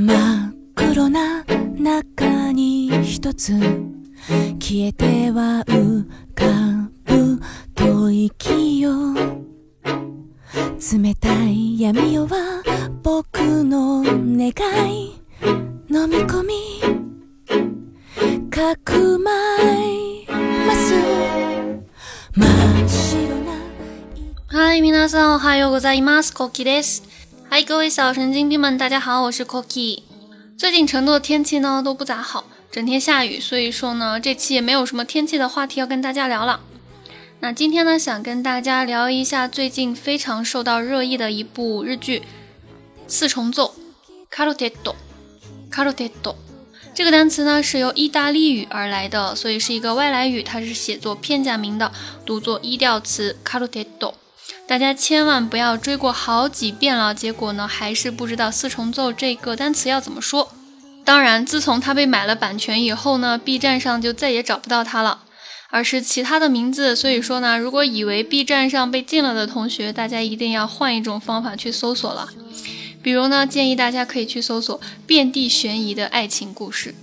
真っ黒な中に一つ消えては浮かぶ吐息よ冷たい闇夜は僕の願い飲み込みかくまいます真っ白な嗨，皆さんおはようございます。Koki です。嗨，各位小神经病们，大家好，我是 Koki。最近成都的天气呢都不咋好，整天下雨，所以说呢这期也没有什么天气的话题要跟大家聊了。那今天呢想跟大家聊一下最近非常受到热议的一部日剧《四重奏》卡罗テッド。卡罗テッド这个单词呢是由意大利语而来的，所以是一个外来语，它是写作片假名的，读作一调词卡罗テッド。 大家千万不要追过好几遍了，结果呢还是不知道四重奏这个单词要怎么说。当然，自从它被买了版权以后呢，B 站上就再也找不到它了，而是其他的名字。所以说呢，如果以为 B 站上被禁了的同学，大家一定要换一种方法去搜索了。比如呢，建议大家可以去搜索遍地悬疑的爱情故事，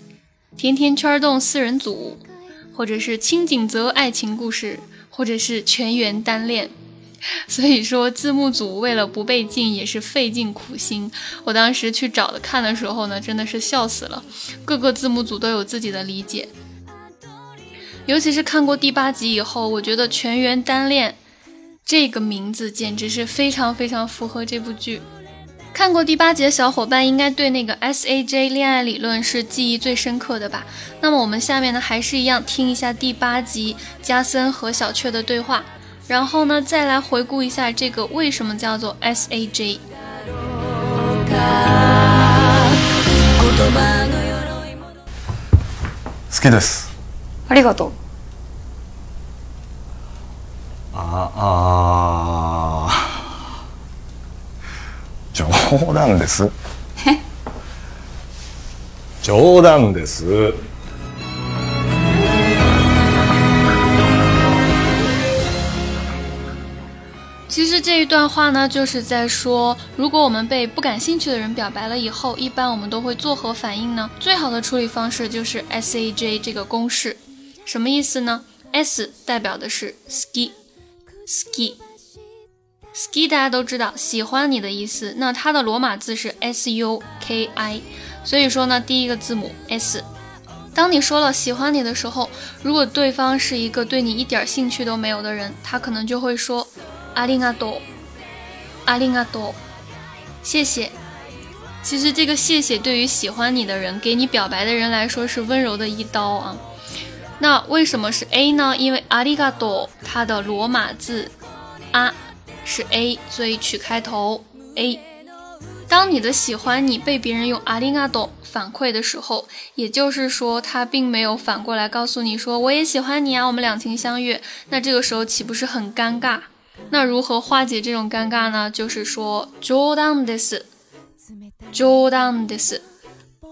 甜甜圈洞四人组，或者是清景泽爱情故事，或者是全员单恋。所以说，字幕组为了不被禁也是费尽苦心。我当时去找的看的时候呢，真的是笑死了。各个字幕组都有自己的理解，尤其是看过第八集以后，我觉得“全员单恋”这个名字简直是非常非常符合这部剧。看过第八集的小伙伴应该对那个 SAJ 恋爱理论是记忆最深刻的吧？那么我们下面呢，还是一样听一下第八集加森和小雀的对话。然后呢，再来回顾一下这个为什么叫做 SAJ。好きですありがとう。ああー冗談ですえ冗談です 其实这一段话呢，就是在说，如果我们被不感兴趣的人表白了以后，一般我们都会作何反应呢？最好的处理方式就是 SAJ 这个公式，什么意思呢？S 代表的是 ski，ski，ski 大家都知道喜欢你的意思，那它的罗马字是 S U K I，所以说呢，第一个字母 S。当你说了喜欢你的时候，如果对方是一个对你一点兴趣都没有的人，他可能就会说。阿里嘎多，阿里嘎多，谢谢。其实这个谢谢对于喜欢你的人、给你表白的人来说是温柔的一刀啊。那为什么是 A 呢？因为阿里嘎多它的罗马字啊是 A，所以取开头 A。当你的喜欢你被别人用阿里嘎多反馈的时候，也就是说他并没有反过来告诉你说我也喜欢你啊，我们两情相悦。那这个时候岂不是很尴尬？那如何化解这种尴尬呢？就是说冗談です，冗談です，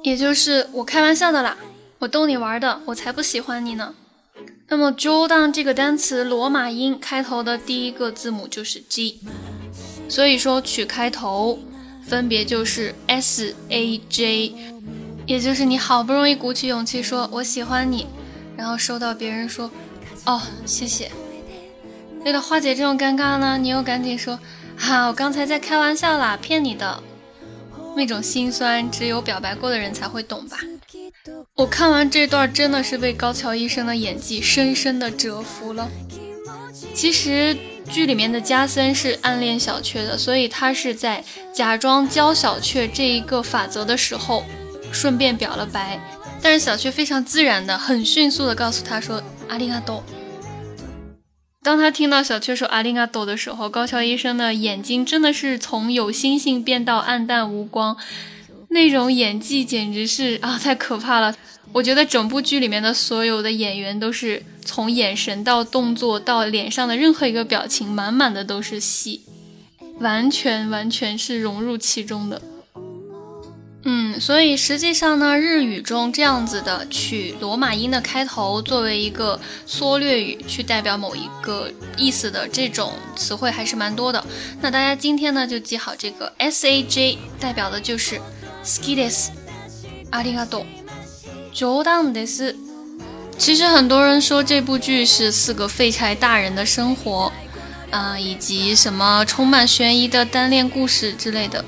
也就是我开玩笑的啦，我逗你玩的，我才不喜欢你呢。那么冗談这个单词罗马音开头的第一个字母就是 G，所以说取开头分别就是 S A J，也就是你好不容易鼓起勇气说我喜欢你，然后收到别人说哦谢谢。 为了化解这种尴尬呢，你又赶紧说：“哈，我刚才在开玩笑啦，骗你的。”那种心酸，只有表白过的人才会懂吧。我看完这段，真的是被高桥医生的演技深深的折服了。其实剧里面的加森是暗恋小雀的，所以他是在假装教小雀这一个法则的时候，顺便表了白。但是小雀非常自然的、很迅速的告诉他说：“阿里嘎多。”当他听到小雀说“阿里嘎多”的时候，高桥医生的眼睛真的是从有星星变到暗淡无光，那种演技简直是啊，太可怕了！我觉得整部剧里面的所有的演员都是从眼神到动作到脸上的任何一个表情，满满的都是戏，完全完全是融入其中的。嗯，所以实际上呢，日语中这样子的取罗马音的开头作为一个缩略语去代表某一个意思的这种词汇还是蛮多的。那大家今天呢就记好这个 S A J 代表的就是 好きです。ありがとう。冗談です。其实很多人说这部剧是四个废柴大人的生活，啊，以及什么充满悬疑的单恋故事之类的。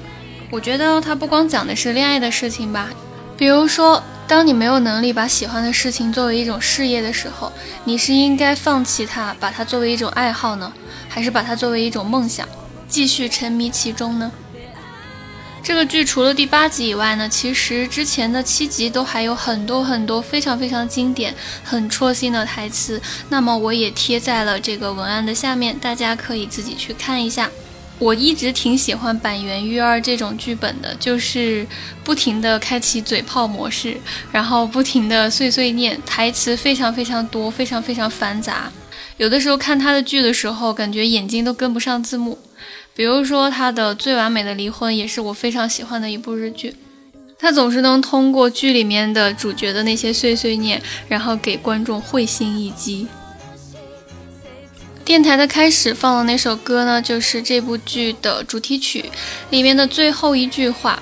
我觉得它不光讲的是恋爱的事情吧，比如说，当你没有能力把喜欢的事情作为一种事业的时候，你是应该放弃它，把它作为一种爱好呢，还是把它作为一种梦想，继续沉迷其中呢？这个剧除了第八集以外呢，其实之前的七集都还有很多很多非常非常经典、很戳心的台词。那么我也贴在了这个文案的下面，大家可以自己去看一下。我一直挺喜欢板垣育二这种剧本的，就是不停的开启嘴炮模式，然后不停的碎碎念，台词非常非常多，非常非常繁杂。有的时候看他的剧的时候，感觉眼睛都跟不上字幕。比如说他的《最完美的离婚》也是我非常喜欢的一部日剧，他总是能通过剧里面的主角的那些碎碎念，然后给观众会心一击。电台的开始放的那首歌呢，就是这部剧的主题曲里面的最后一句话：“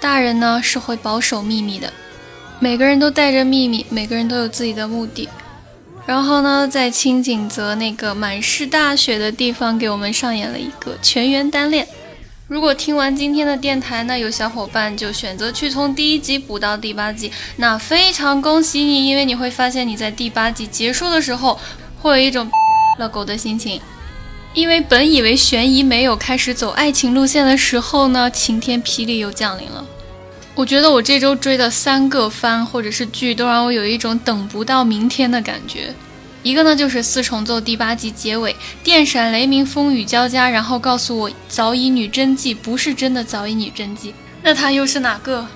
大人呢是会保守秘密的，每个人都带着秘密，每个人都有自己的目的。”然后呢，在青井泽那个满是大雪的地方，给我们上演了一个全员单恋。如果听完今天的电台呢，有小伙伴就选择去从第一集补到第八集，那非常恭喜你，因为你会发现你在第八集结束的时候，会有一种 了狗的心情。因为本以为悬疑没有开始走爱情路线的时候呢，晴天霹雳又降临了。我觉得我这周追的三个番或者是剧，都让我有一种等不到明天的感觉。一个呢就是四重奏第八集结尾，电闪雷鸣，风雨交加，然后告诉我早乙女真纪不是真的早乙女真纪，那她又是哪个？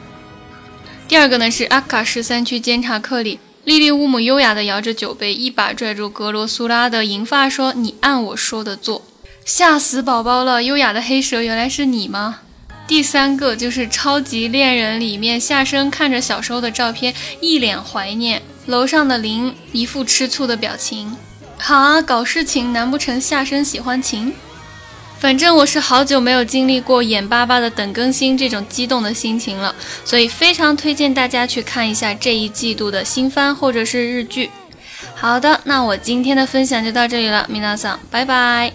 第二个呢是阿卡十三区监察课里，莉莉乌姆优雅的摇着酒杯，一把拽住格罗苏拉的银发，说：“你按我说的做。”吓死宝宝了！优雅的黑蛇原来是你吗？第三个就是《超级恋人》里面夏生看着小时候的照片，一脸怀念。楼上的林一副吃醋的表情。好啊，搞事情难不成下身喜欢情？反正我是好久没有经历过眼巴巴的等更新这种激动的心情了，所以非常推荐大家去看一下这一季度的新番或者是日剧。好的，那我今天的分享就到这里了，米娜桑，拜拜。